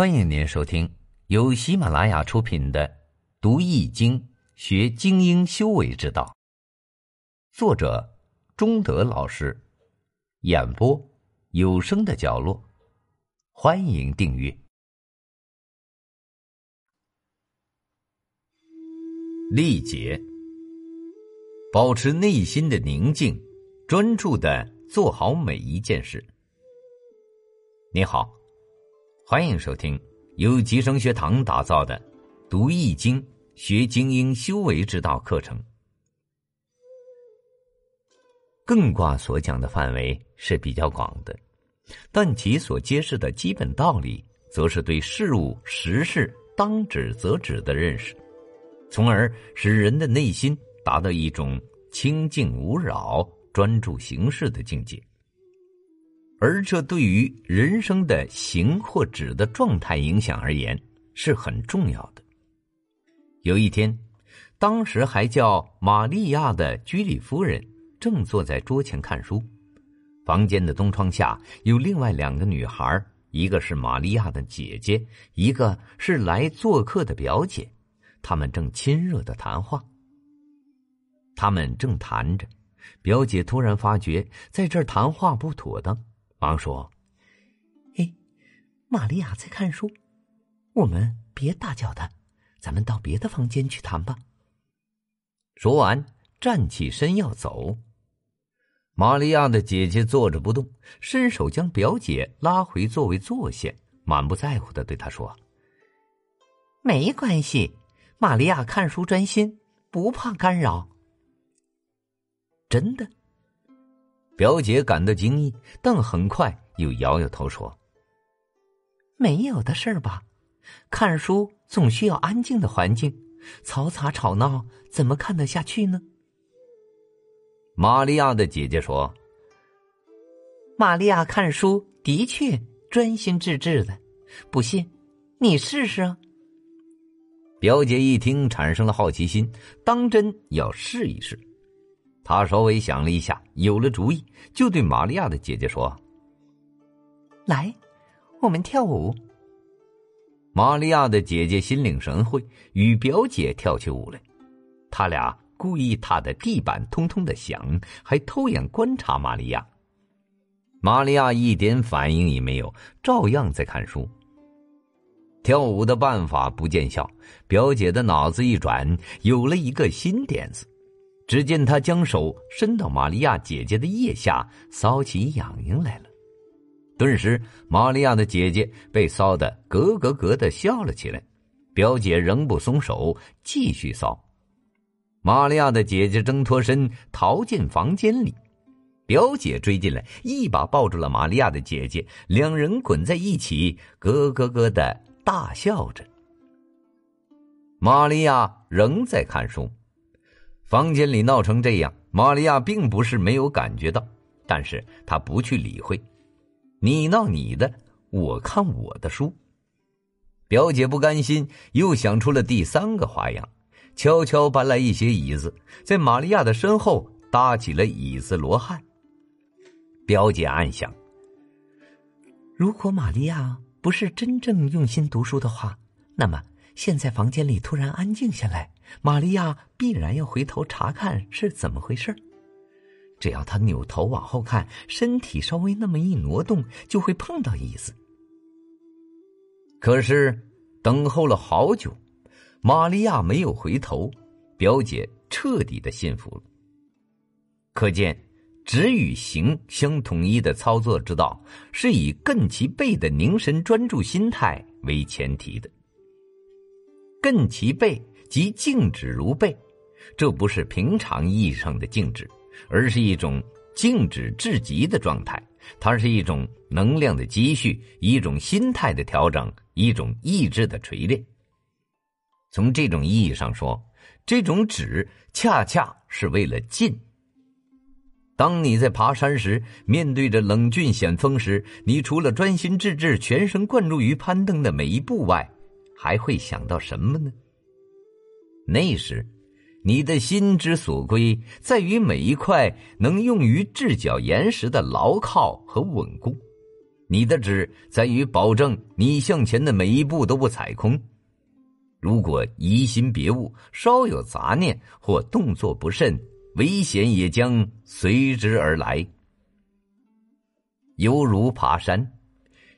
欢迎您收听由喜马拉雅出品的《读易经学精英修为之道》，作者中德老师，演播有声的角落。欢迎订阅。历劫，保持内心的宁静，专注的做好每一件事。你好。欢迎收听由吉生学堂打造的《读易经学精英修为之道》课程。艮卦所讲的范围是比较广的，但其所揭示的基本道理，则是对事物实事当指则指的认识，从而使人的内心达到一种清净无扰、专注行事的境界。而这对于人生的形或止的状态影响而言是很重要的。有一天，当时还叫玛利亚的居里夫人正坐在桌前看书，房间的东窗下有另外两个女孩，一个是玛利亚的姐姐，一个是来做客的表姐，他们正亲热的谈话。他们正谈着，表姐突然发觉在这儿谈话不妥当。忙说：“哎，玛利亚在看书，我们别打搅她，咱们到别的房间去谈吧。”说完，站起身要走。玛利亚的姐姐坐着不动，伸手将表姐拉回座位坐下，满不在乎的对她说：“没关系，玛利亚看书专心，不怕干扰。”真的。表姐感到惊异，但很快又摇摇头说：“没有的事儿吧？看书总需要安静的环境，嘈杂吵闹怎么看得下去呢？”玛利亚的姐姐说：“玛利亚看书的确专心致志的，不信你试试啊。”表姐一听，产生了好奇心，当真要试一试。他稍微想了一下，有了主意，就对玛利亚的姐姐说：“来，我们跳舞。”玛利亚的姐姐心领神会，与表姐跳起舞来。他俩故意踏的地板通通的响，还偷眼观察玛利亚。玛利亚一点反应也没有，照样在看书。跳舞的办法不见效，表姐的脑子一转，有了一个新点子。只见他将手伸到玛利亚姐姐的腋下，搔起痒痒来了。顿时，玛利亚的姐姐被搔得咯咯咯的笑了起来。表姐仍不松手，继续搔。玛利亚的姐姐挣脱身逃进房间里，表姐追进来，一把抱住了玛利亚的姐姐，两人滚在一起，咯咯咯的大笑着。玛利亚仍在看书。房间里闹成这样，玛利亚并不是没有感觉到，但是她不去理会，你闹你的，我看我的书。表姐不甘心，又想出了第三个花样，悄悄搬来一些椅子，在玛利亚的身后搭起了椅子罗汉。表姐暗想：如果玛利亚不是真正用心读书的话，那么。现在房间里突然安静下来，玛利亚必然要回头查看是怎么回事只要她扭头往后看，身体稍微那么一挪动，就会碰到椅子。可是等候了好久，玛利亚没有回头，表姐彻底的信服了。可见，止与行相统一的操作之道，是以更其背的凝神专注心态为前提的。任其背即静止如背，这不是平常意义上的静止，而是一种静止至极的状态。它是一种能量的积蓄，一种心态的调整，一种意志的锤炼。从这种意义上说，这种止恰恰是为了进。当你在爬山时，面对着冷峻险峰时，你除了专心致志、全神贯注于攀登的每一步外，还会想到什么呢？那时，你的心之所归，在于每一块能用于制脚岩石的牢靠和稳固。你的志在于保证你向前的每一步都不踩空。如果疑心别物，稍有杂念或动作不慎，危险也将随之而来。犹如爬山，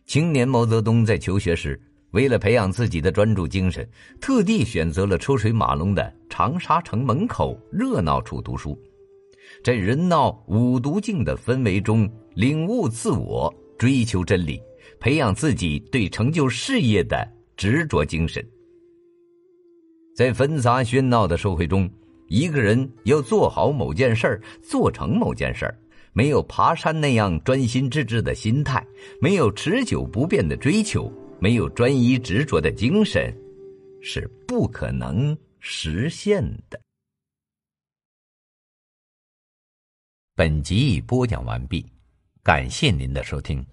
青年毛泽东在求学时，为了培养自己的专注精神，特地选择了车水马龙的长沙城门口热闹处读书，在人闹五毒境的氛围中领悟自我，追求真理，培养自己对成就事业的执着精神。在纷杂喧闹的社会中，一个人要做好某件事，做成某件事。没有爬山那样专心致志的心态，没有持久不变的追求，没有专一执着的精神，是不可能实现的。本集已播讲完毕，感谢您的收听。